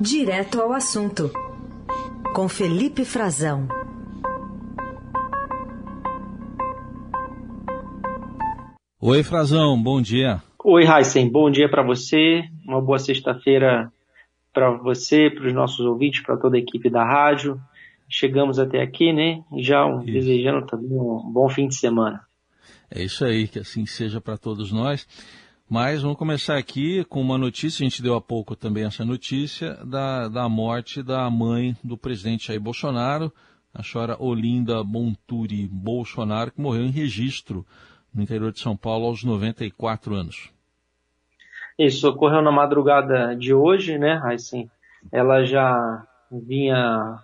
Direto ao assunto, com Felipe Frazão. Oi, Frazão, bom dia. Oi, Heisen, bom dia para você. Uma boa sexta-feira para você, para os nossos ouvintes, para toda a equipe da rádio. Chegamos até aqui, né? Já um, desejando também um bom fim de semana. É isso aí, que assim seja para todos nós. Mas vamos começar aqui com uma notícia, a gente deu há pouco também essa notícia, da, da morte da mãe do presidente Jair Bolsonaro, a senhora Olinda Monturi Bolsonaro, que morreu em registro no interior de São Paulo aos 94 anos. Isso ocorreu na madrugada de hoje, né? Ela já vinha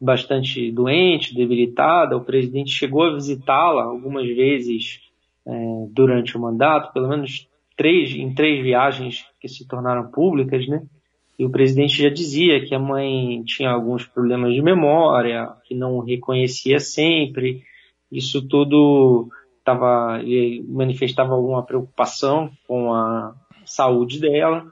bastante doente, debilitada. O presidente chegou a visitá-la algumas vezes é, durante o mandato, pelo menos três, em três viagens que se tornaram públicas, né? E o presidente já dizia que a mãe tinha alguns problemas de memória, que não reconhecia sempre. Isso tudo tava, manifestava alguma preocupação com a saúde dela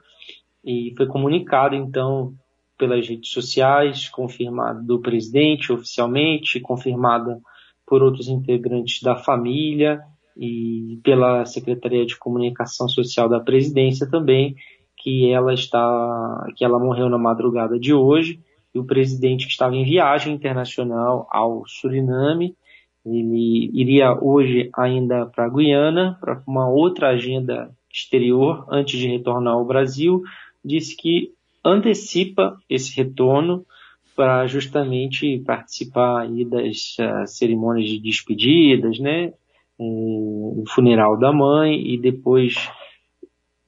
e foi comunicado então pelas redes sociais, confirmado do presidente oficialmente, confirmada por outros integrantes da família e pela Secretaria de Comunicação Social da Presidência também, que ela está, que ela morreu na madrugada de hoje e o presidente que estava em viagem internacional ao Suriname, ele iria hoje ainda para a Guiana para uma outra agenda exterior antes de retornar ao Brasil, disse que antecipa esse retorno para justamente participar aí das uh, cerimônias de despedidas, né, o funeral da mãe e depois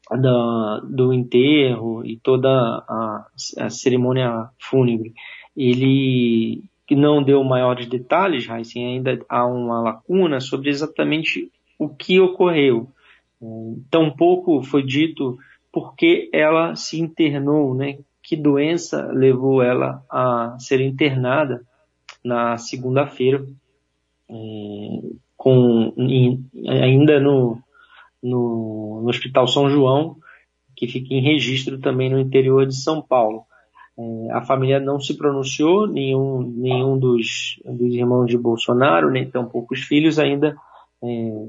da, do enterro e toda a, a, cerimônia fúnebre. Ele não deu maiores detalhes, Heisen, ainda há uma lacuna sobre exatamente o que ocorreu. Tampouco foi dito por que ela se internou, né? Que doença levou ela a ser internada na segunda-feira é, com em, ainda no, no, no, Hospital São João, que fica em registro também no interior de São Paulo. É, a família não se pronunciou, nenhum, nenhum dos, dos irmãos de Bolsonaro, nem tampouco os filhos ainda é,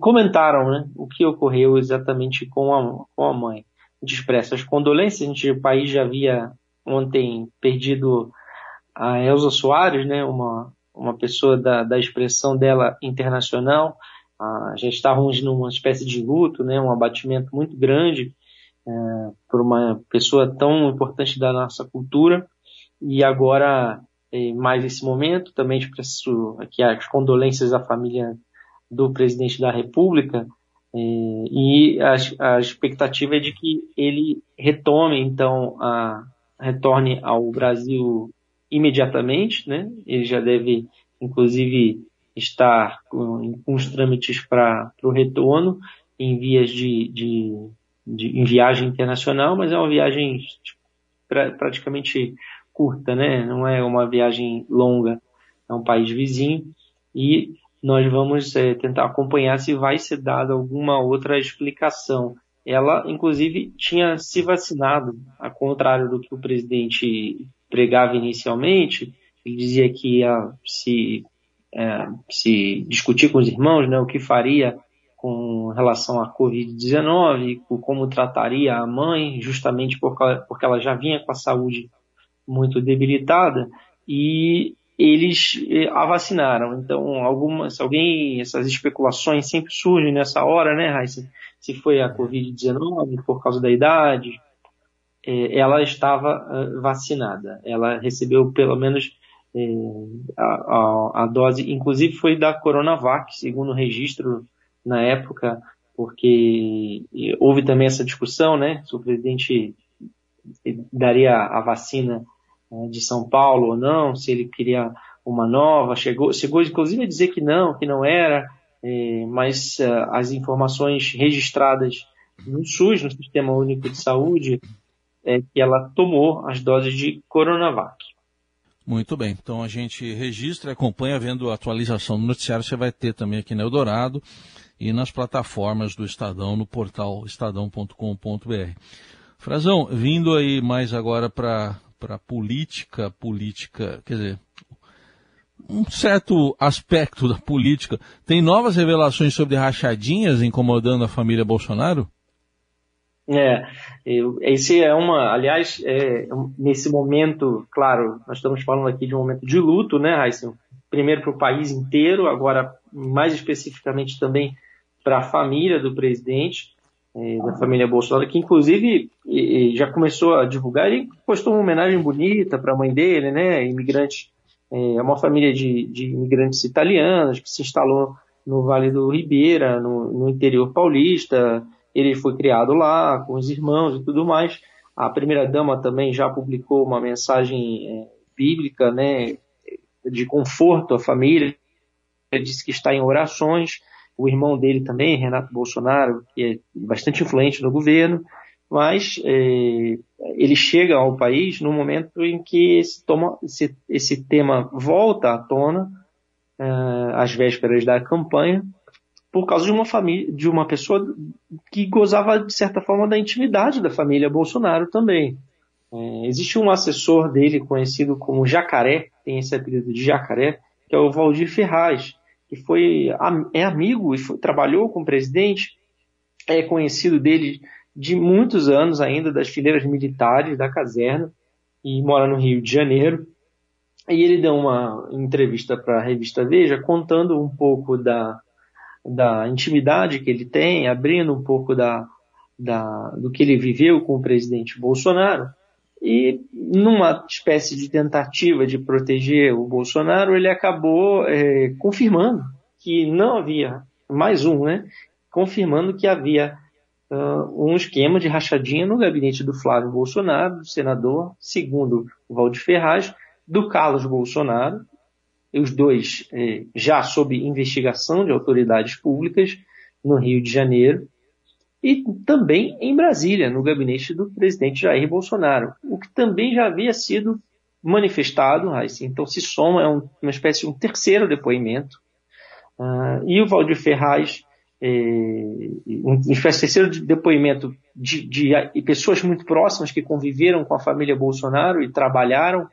comentaram né, o que ocorreu exatamente com a, com a mãe. A gente expressa as condolências, a gente, o país já havia ontem perdido a Elza Soares, né, uma, uma pessoa da, da expressão dela internacional, ah, já estávamos numa espécie de luto, né, um abatimento muito grande é, por uma pessoa tão importante da nossa cultura, e agora, é, mais esse momento, também expresso aqui as condolências à família do presidente da República, é, e a, a expectativa é de que ele retome, então, a, retorne ao Brasil imediatamente, né? Ele já deve, inclusive, estar com, com os trâmites para o retorno em vias de, de, de, em viagem internacional, mas é uma viagem pra, praticamente curta, né? Não é uma viagem longa, é um país vizinho e nós vamos é, tentar acompanhar se vai ser dada alguma outra explicação ela inclusive tinha se vacinado, ao contrário do que o presidente pregava inicialmente, ele dizia que ia se, é, se discutir com os irmãos né, o que faria com relação à Covid-19, como trataria a mãe, justamente porque ela já vinha com a saúde muito debilitada, e eles eh, a vacinaram. Então, algumas, alguém, essas especulações sempre surgem nessa hora, né, Raíssa? Se foi a Covid-19 por causa da idade, é, ela estava uh, vacinada. Ela recebeu pelo menos é, a, a, a, dose, inclusive foi da Coronavac, segundo o registro na época, porque houve também essa discussão, né, se o presidente daria a vacina né, de São Paulo ou não, se ele queria uma nova, chegou, chegou inclusive a dizer que não, que não era, é, mas uh, as informações registradas no SUS, no Sistema Único de Saúde, é que ela tomou as doses de Coronavac. Muito bem, então a gente registra e acompanha vendo a atualização do noticiário, você vai ter também aqui na Eldorado e nas plataformas do Estadão, no portal estadão.com.br. Frazão, vindo aí mais agora para a política, política, quer dizer, um certo aspecto da política. Tem novas revelações sobre rachadinhas incomodando a família Bolsonaro? É, esse é uma, aliás, é, nesse momento, claro, nós estamos falando aqui de um momento de luto, né, Raíssa? Primeiro para o país inteiro, agora mais especificamente também para a família do presidente, é, da família Bolsonaro, que inclusive já começou a divulgar, ele postou uma homenagem bonita para a mãe dele, né, imigrante, é uma família de, de imigrantes italianos que se instalou no Vale do Ribeira, no, no interior paulista, ele foi criado lá com os irmãos e tudo mais. A primeira-dama também já publicou uma mensagem é, bíblica, né, de conforto à família. Ele disse que está em orações. O irmão dele também, Renato Bolsonaro, que é bastante influente no governo, mas é, ele chega ao país no momento em que esse, toma, esse, esse tema volta à tona, é, às vésperas da campanha, por causa de uma família, de uma pessoa que gozava de certa forma da intimidade da família Bolsonaro também. É, existe um assessor dele conhecido como Jacaré, tem esse apelido de Jacaré, que é o Valdir Ferraz, que foi é amigo e foi, trabalhou com o presidente, é conhecido dele de muitos anos ainda das fileiras militares da caserna e mora no Rio de Janeiro. E ele deu uma entrevista para a revista Veja contando um pouco da da intimidade que ele tem, abrindo um pouco da, da, do que ele viveu com o presidente Bolsonaro. E numa espécie de tentativa de proteger o Bolsonaro, ele acabou é, confirmando que não havia, mais um, né? Confirmando que havia uh, um esquema de rachadinha no gabinete do Flávio Bolsonaro, do senador, segundo o Valdir Ferraz, do Carlos Bolsonaro os dois é, já sob investigação de autoridades públicas no Rio de Janeiro e também em Brasília, no gabinete do presidente Jair Bolsonaro, o que também já havia sido manifestado, então se soma, é um, uma espécie de um terceiro depoimento, uh, e o Valdir Ferraz, uma espécie de terceiro depoimento de, de, de pessoas muito próximas que conviveram com a família Bolsonaro e trabalharam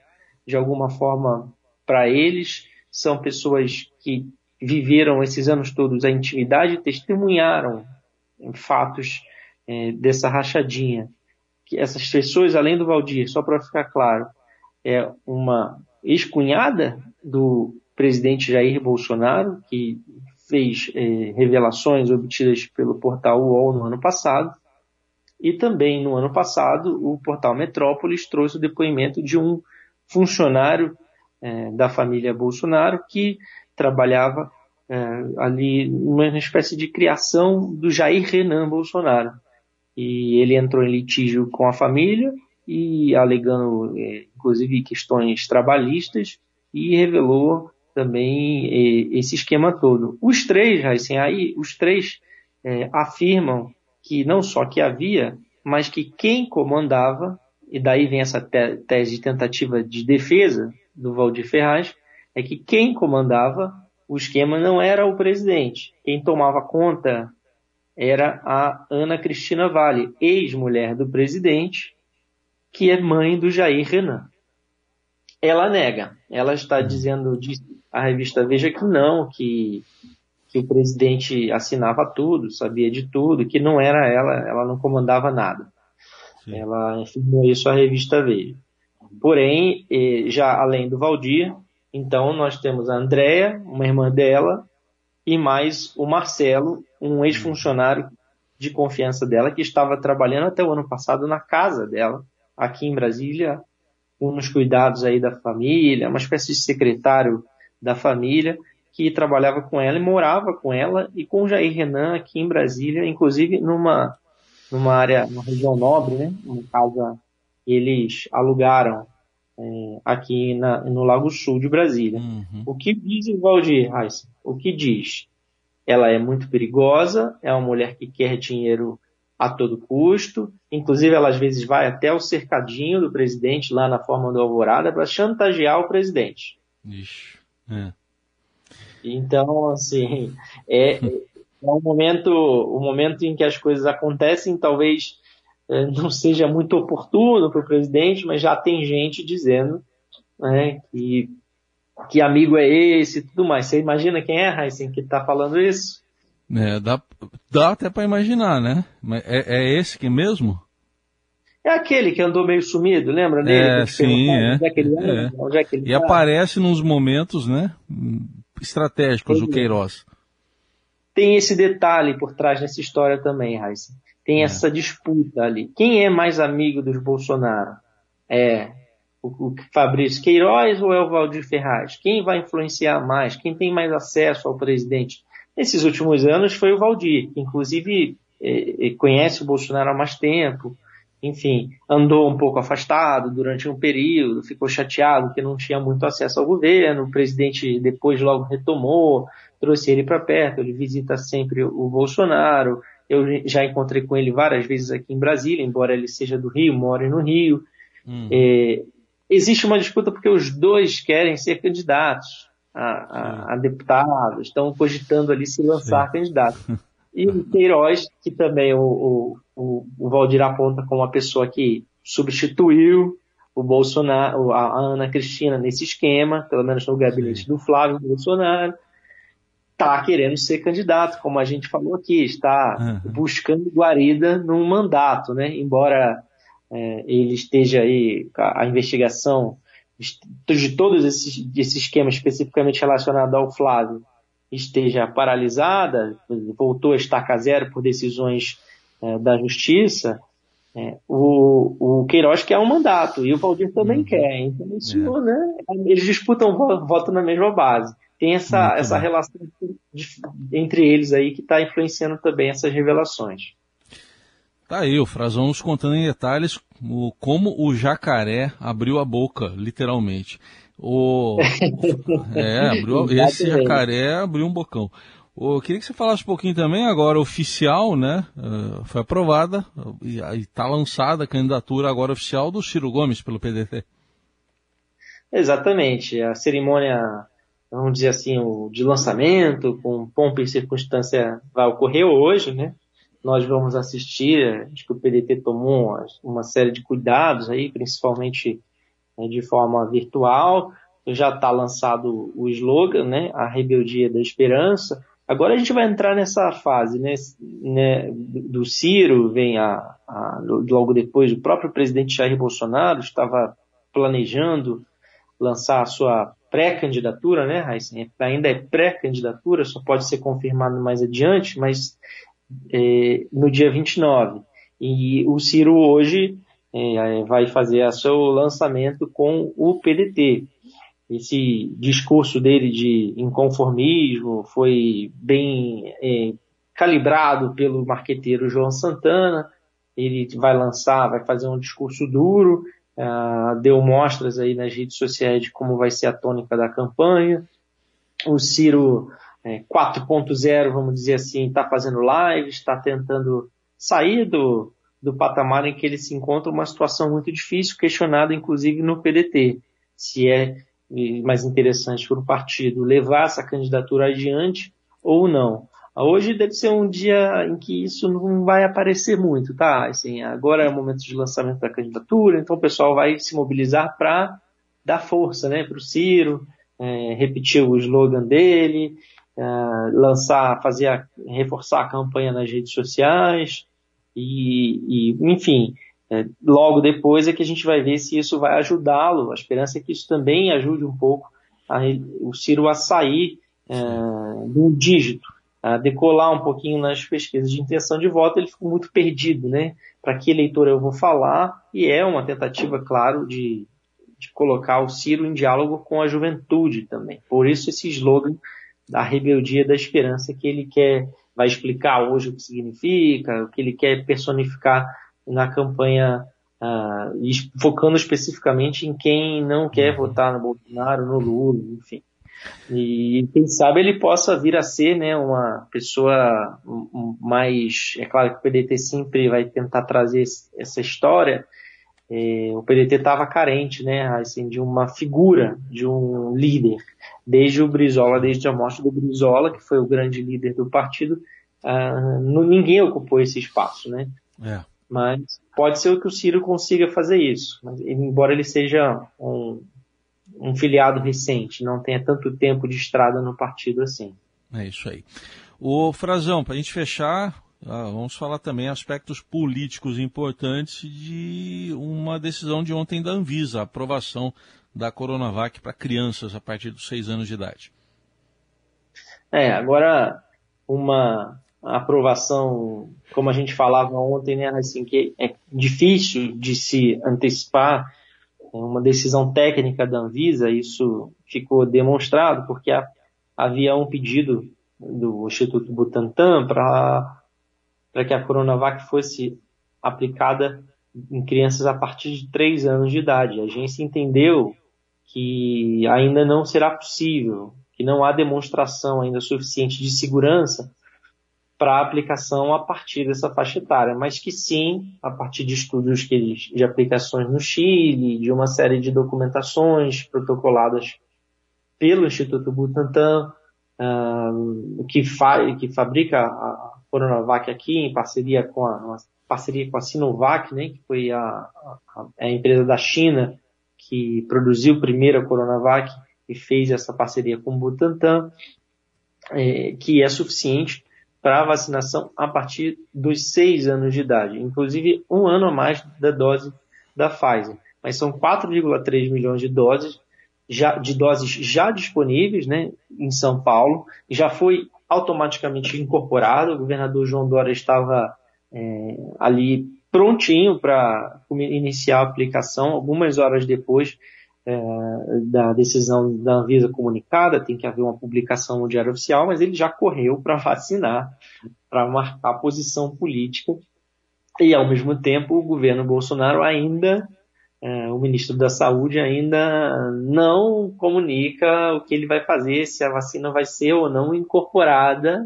de alguma forma para eles, são pessoas que viveram esses anos todos a intimidade e testemunharam fatos é, dessa rachadinha. Que essas pessoas, além do Valdir, só para ficar claro, é uma ex-cunhada do presidente Jair Bolsonaro, que fez é, revelações obtidas pelo portal UOL no ano passado, e também no ano passado o portal Metrópolis trouxe o depoimento de um funcionário é, da família Bolsonaro que trabalhava é, ali numa espécie de criação do Jair Renan Bolsonaro. E ele entrou em litígio com a família e alegando, é, inclusive, questões trabalhistas e revelou também é, esse esquema todo. Os três, assim, aí os três é, afirmam que não só que havia, mas que quem comandava, e daí vem essa te tese de tentativa de defesa, do Valdir Ferraz é que quem comandava o esquema não era o presidente. Quem tomava conta era a Ana Cristina Vale, ex-mulher do presidente, que é mãe do Jair Renan. Ela nega. Ela está dizendo a revista Veja que não, que, que o presidente assinava tudo, sabia de tudo, que não era ela, ela não comandava nada. Sim. Ela afirmou isso à revista Veja. Porém, já além do Valdir, então nós temos a Andréia, uma irmã dela, e mais o Marcelo, um ex-funcionário de confiança dela, que estava trabalhando até o ano passado na casa dela, aqui em Brasília, com os cuidados aí da família, uma espécie de secretário da família, que trabalhava com ela e morava com ela e com o Jair Renan aqui em Brasília, inclusive numa, numa área, numa região nobre, né? Uma casa eles alugaram é, aqui na, no Lago Sul de Brasília. Uhum. O que diz o Valdir Reis? O que diz? Ela é muito perigosa, é uma mulher que quer dinheiro a todo custo, inclusive ela às vezes vai até o cercadinho do presidente lá na forma do Alvorada para chantagear o presidente. Ixi, é. Então, assim, é, é um momento, o um momento em que as coisas acontecem, talvez não seja muito oportuno para o presidente, mas já tem gente dizendo né, que, que amigo é esse e tudo mais. Você imagina quem é, Heisen, que está falando isso? É, dá, dá até para imaginar, né? É, é esse que mesmo? É aquele que andou meio sumido, lembra dele? É, sim, é. Onde é que ele, é. Onde é que ele e tá? aparece nos momentos, né, estratégicos do Queiroz. Tem esse detalhe por trás dessa história também, Raíssa. Tem é. essa disputa ali. Quem é mais amigo dos Bolsonaro? É o, o Fabrício Queiroz ou é o Valdir Ferraz? Quem vai influenciar mais? Quem tem mais acesso ao presidente? Nesses últimos anos foi o Valdir, que inclusive é, conhece o Bolsonaro há mais tempo, enfim, andou um pouco afastado durante um período, ficou chateado que não tinha muito acesso ao governo, o presidente depois logo retomou, trouxe ele para perto, ele visita sempre o Bolsonaro, eu já encontrei com ele várias vezes aqui em Brasília, embora ele seja do Rio, more no Rio. Hum. É, existe uma disputa porque os dois querem ser candidatos a, a, a deputados, estão cogitando ali se lançar Sim. candidato. E o Queiroz, que também o, o, o Valdir aponta como uma pessoa que substituiu o Bolsonaro, a Ana Cristina nesse esquema, pelo menos no gabinete Sim. do Flávio Bolsonaro, está querendo ser candidato, como a gente falou aqui, está uhum. buscando guarida num mandato, né? Embora é, ele esteja aí, a, investigação de todos esses, esse esquema especificamente relacionado ao Flávio esteja paralisada, voltou a estaca zero por decisões é, da justiça, é, o, o Queiroz quer um mandato e o Valdir também uhum. quer. Então, isso, é. né, eles disputam voto na mesma base. Tem essa, essa relação entre eles aí que está influenciando também essas revelações. Tá aí, o Frazão nos contando em detalhes o, como o jacaré abriu a boca, literalmente. O, é, abriu, esse jacaré abriu um bocão. Eu queria que você falasse um pouquinho também, agora oficial, né? Uh, foi aprovada e está lançada a candidatura agora oficial do Ciro Gomes pelo PDT. Exatamente. A cerimônia, vamos dizer assim, o de lançamento, com pompa e circunstância, vai ocorrer hoje, né? Nós vamos assistir, acho que o PDT tomou uma, uma série de cuidados aí, principalmente né, de forma virtual. Já está lançado o slogan, né? A rebeldia da esperança Agora a gente vai entrar nessa fase, né, né do Ciro, vem a, a, logo depois o próprio presidente Jair Bolsonaro estava planejando lançar a sua pré-candidatura, né, Heisen? Ainda é pré-candidatura, só pode ser confirmado mais adiante, mas é, no dia 29. E o Ciro hoje é, vai fazer o seu lançamento com o PDT esse discurso dele de inconformismo foi bem é, calibrado pelo marqueteiro João Santana. Ele vai lançar, vai fazer um discurso duro, uh, deu mostras aí nas redes sociais de como vai ser a tônica da campanha. O Ciro é, 4.0, vamos dizer assim, está fazendo lives, está tentando sair do, do patamar em que ele se encontra, uma situação muito difícil, questionada inclusive no PDT. Se é mais interessante para o partido levar essa candidatura adiante ou não. Hoje deve ser um dia em que isso não vai aparecer muito, tá? Assim, agora é o momento de lançamento da candidatura, então o pessoal vai se mobilizar para dar força, né, para o Ciro, é, repetir o slogan dele, é, lançar, fazer, a, reforçar a campanha nas redes sociais e, e enfim, é, logo depois é que a gente vai ver se isso vai ajudá-lo. A esperança é que isso também ajude um pouco a, o Ciro a sair é, do dígito, a decolar um pouquinho nas pesquisas de intenção de voto. Ele ficou muito perdido, né? Para que eleitor eu vou falar? E é uma tentativa, claro, de, de colocar o Ciro em diálogo com a juventude também. Por isso esse slogan da rebeldia da esperança que ele quer, vai explicar hoje o que significa, o que ele quer personificar na campanha, uh, focando especificamente em quem não quer uhum. votar no Bolsonaro, no Lula, enfim. E quem sabe ele possa vir a ser né, uma pessoa mais. É claro que o PDT sempre vai tentar trazer essa história. É, o PDT estava carente né, assim, de uma figura, de um líder. Desde o Brizola, desde a morte do Brizola, que foi o grande líder do partido, uh, ninguém ocupou esse espaço. Né? É. Mas pode ser que o Ciro consiga fazer isso, mas, embora ele seja um, um filiado recente, não tenha tanto tempo de estrada no partido assim. É isso aí. O Frazão, para a gente fechar, ah, vamos falar também aspectos políticos importantes de uma decisão de ontem da Anvisa, a aprovação da Coronavac para crianças a partir dos seis anos de idade. É, agora uma aprovação, como a gente falava ontem, né, assim, que é difícil de se antecipar uma decisão técnica da Anvisa, isso ficou demonstrado porque havia um pedido do Instituto Butantan para que a Coronavac fosse aplicada em crianças a partir de 3 anos de idade. A agência entendeu que ainda não será possível, que não há demonstração ainda suficiente de segurança para aplicação a partir dessa faixa etária, mas que sim, a partir de estudos que, de aplicações no Chile, de uma série de documentações protocoladas pelo Instituto Butantan, uh, que, fa que fabrica a Coronavac aqui em parceria com a, parceria com a Sinovac, né, que foi a, a, a empresa da China que produziu primeiro a Coronavac e fez essa parceria com o Butantan, é, que é suficiente para vacinação a partir dos seis anos de idade, inclusive um ano a mais da dose da Pfizer. Mas são 4,3 milhões de doses já, de doses já disponíveis né, em São Paulo, já foi automaticamente incorporado. O governador João Dória estava é, ali prontinho para iniciar a aplicação. Algumas horas depois, é, da decisão da Anvisa comunicada, tem que haver uma publicação no Diário Oficial, mas ele já correu para vacinar, para marcar a posição política. E, ao mesmo tempo, o governo Bolsonaro ainda, é, o ministro da Saúde ainda não comunica o que ele vai fazer, se a vacina vai ser ou não incorporada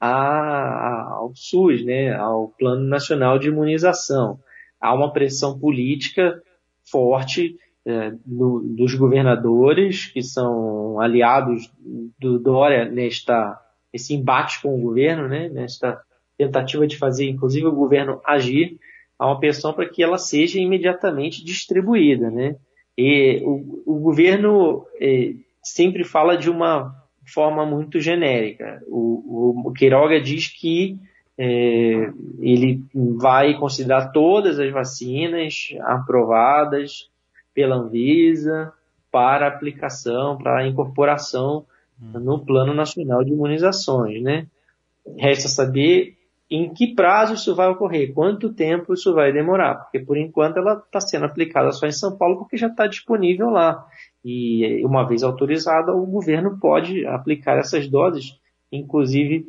a, ao SUS, né, ao Plano Nacional de Imunização. Há uma pressão política forte é, do, dos governadores, que são aliados do Dória nesta esse embate com o governo, né, nesta tentativa de fazer, inclusive, o governo agir, há uma pressão para que ela seja imediatamente distribuída. Né? E o, o governo é, sempre fala de uma forma muito genérica. O, o, o Queiroga diz que é, ele vai considerar todas as vacinas aprovadas pela Anvisa para aplicação, para incorporação hum. no Plano Nacional de Imunizações, né? Resta saber em que prazo isso vai ocorrer, quanto tempo isso vai demorar, porque por enquanto ela está sendo aplicada só em São Paulo porque já está disponível lá. E uma vez autorizada, o governo pode aplicar essas doses, inclusive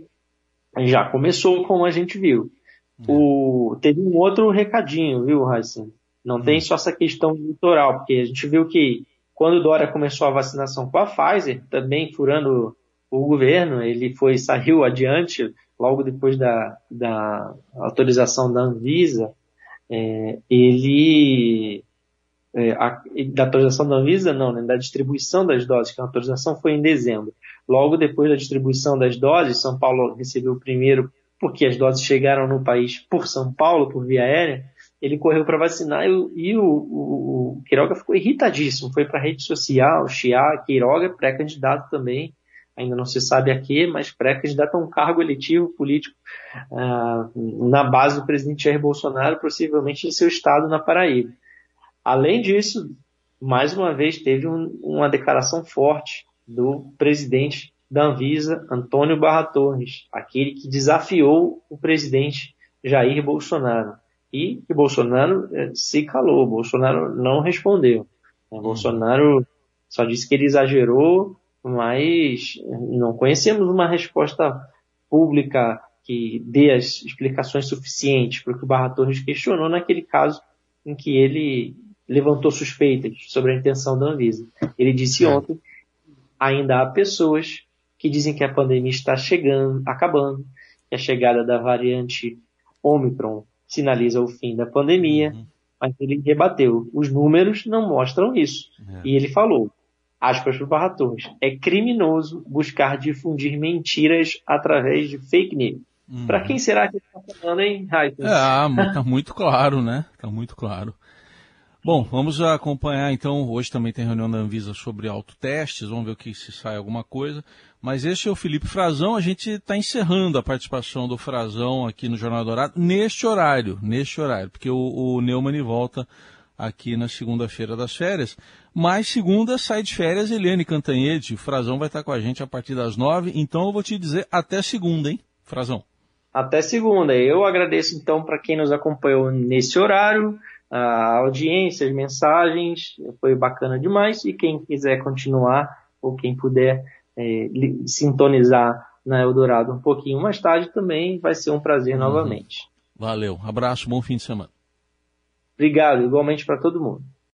já começou, como a gente viu. É. O, teve um outro recadinho, viu, Raíssa? Não tem só essa questão eleitoral, porque a gente viu que quando o Dória começou a vacinação com a Pfizer, também furando o governo, ele foi saiu adiante logo depois da, da autorização da Anvisa, é, ele é, a, da autorização da Anvisa não, né, da distribuição das doses, que a autorização foi em dezembro. Logo depois da distribuição das doses, São Paulo recebeu o primeiro, porque as doses chegaram no país por São Paulo, por via aérea, ele correu para vacinar e, e o, o, o, Queiroga ficou irritadíssimo. Foi para a rede social, chiar. Queiroga pré-candidato também, ainda não se sabe a quê, mas pré-candidato a um cargo eletivo político uh, na base do presidente Jair Bolsonaro, possivelmente em seu estado, na Paraíba. Além disso, mais uma vez teve um, uma declaração forte do presidente da Anvisa, Antônio Barra Torres, aquele que desafiou o presidente Jair Bolsonaro e que Bolsonaro eh, se calou, Bolsonaro não respondeu. Hum. Bolsonaro só disse que ele exagerou, mas não conhecemos uma resposta pública que dê as explicações suficientes para o que o Barra Torres questionou naquele caso em que ele levantou suspeitas sobre a intenção da Anvisa. Ele disse é. ontem, ainda há pessoas que dizem que a pandemia está chegando, acabando, que a chegada da variante Omicron sinaliza o fim da pandemia, uhum. mas ele rebateu. Os números não mostram isso. É. E ele falou, aspas para o Barra Torres, é criminoso buscar difundir mentiras através de fake news. Uhum. Para quem será que está falando, hein, Raikkonen? É, ah, tá muito claro, né? Tá muito claro. Bom, vamos acompanhar então. Hoje também tem reunião da Anvisa sobre autotestes, vamos ver o que se sai alguma coisa. Mas este é o Felipe Frazão. A gente está encerrando a participação do Frazão aqui no Jornal Dourado neste horário, neste horário, porque o, o Neumann volta aqui na segunda-feira das férias. Mas segunda sai de férias Eliane Cantanhede. O Frazão vai estar com a gente a partir das nove. Então eu vou te dizer até segunda, hein, Frazão? Até segunda. Eu agradeço então para quem nos acompanhou nesse horário a audiência, as mensagens, foi bacana demais. E quem quiser continuar, ou quem puder é, sintonizar na Eldorado um pouquinho mais tarde, também vai ser um prazer uhum. novamente. Valeu, abraço, bom fim de semana. Obrigado, igualmente para todo mundo.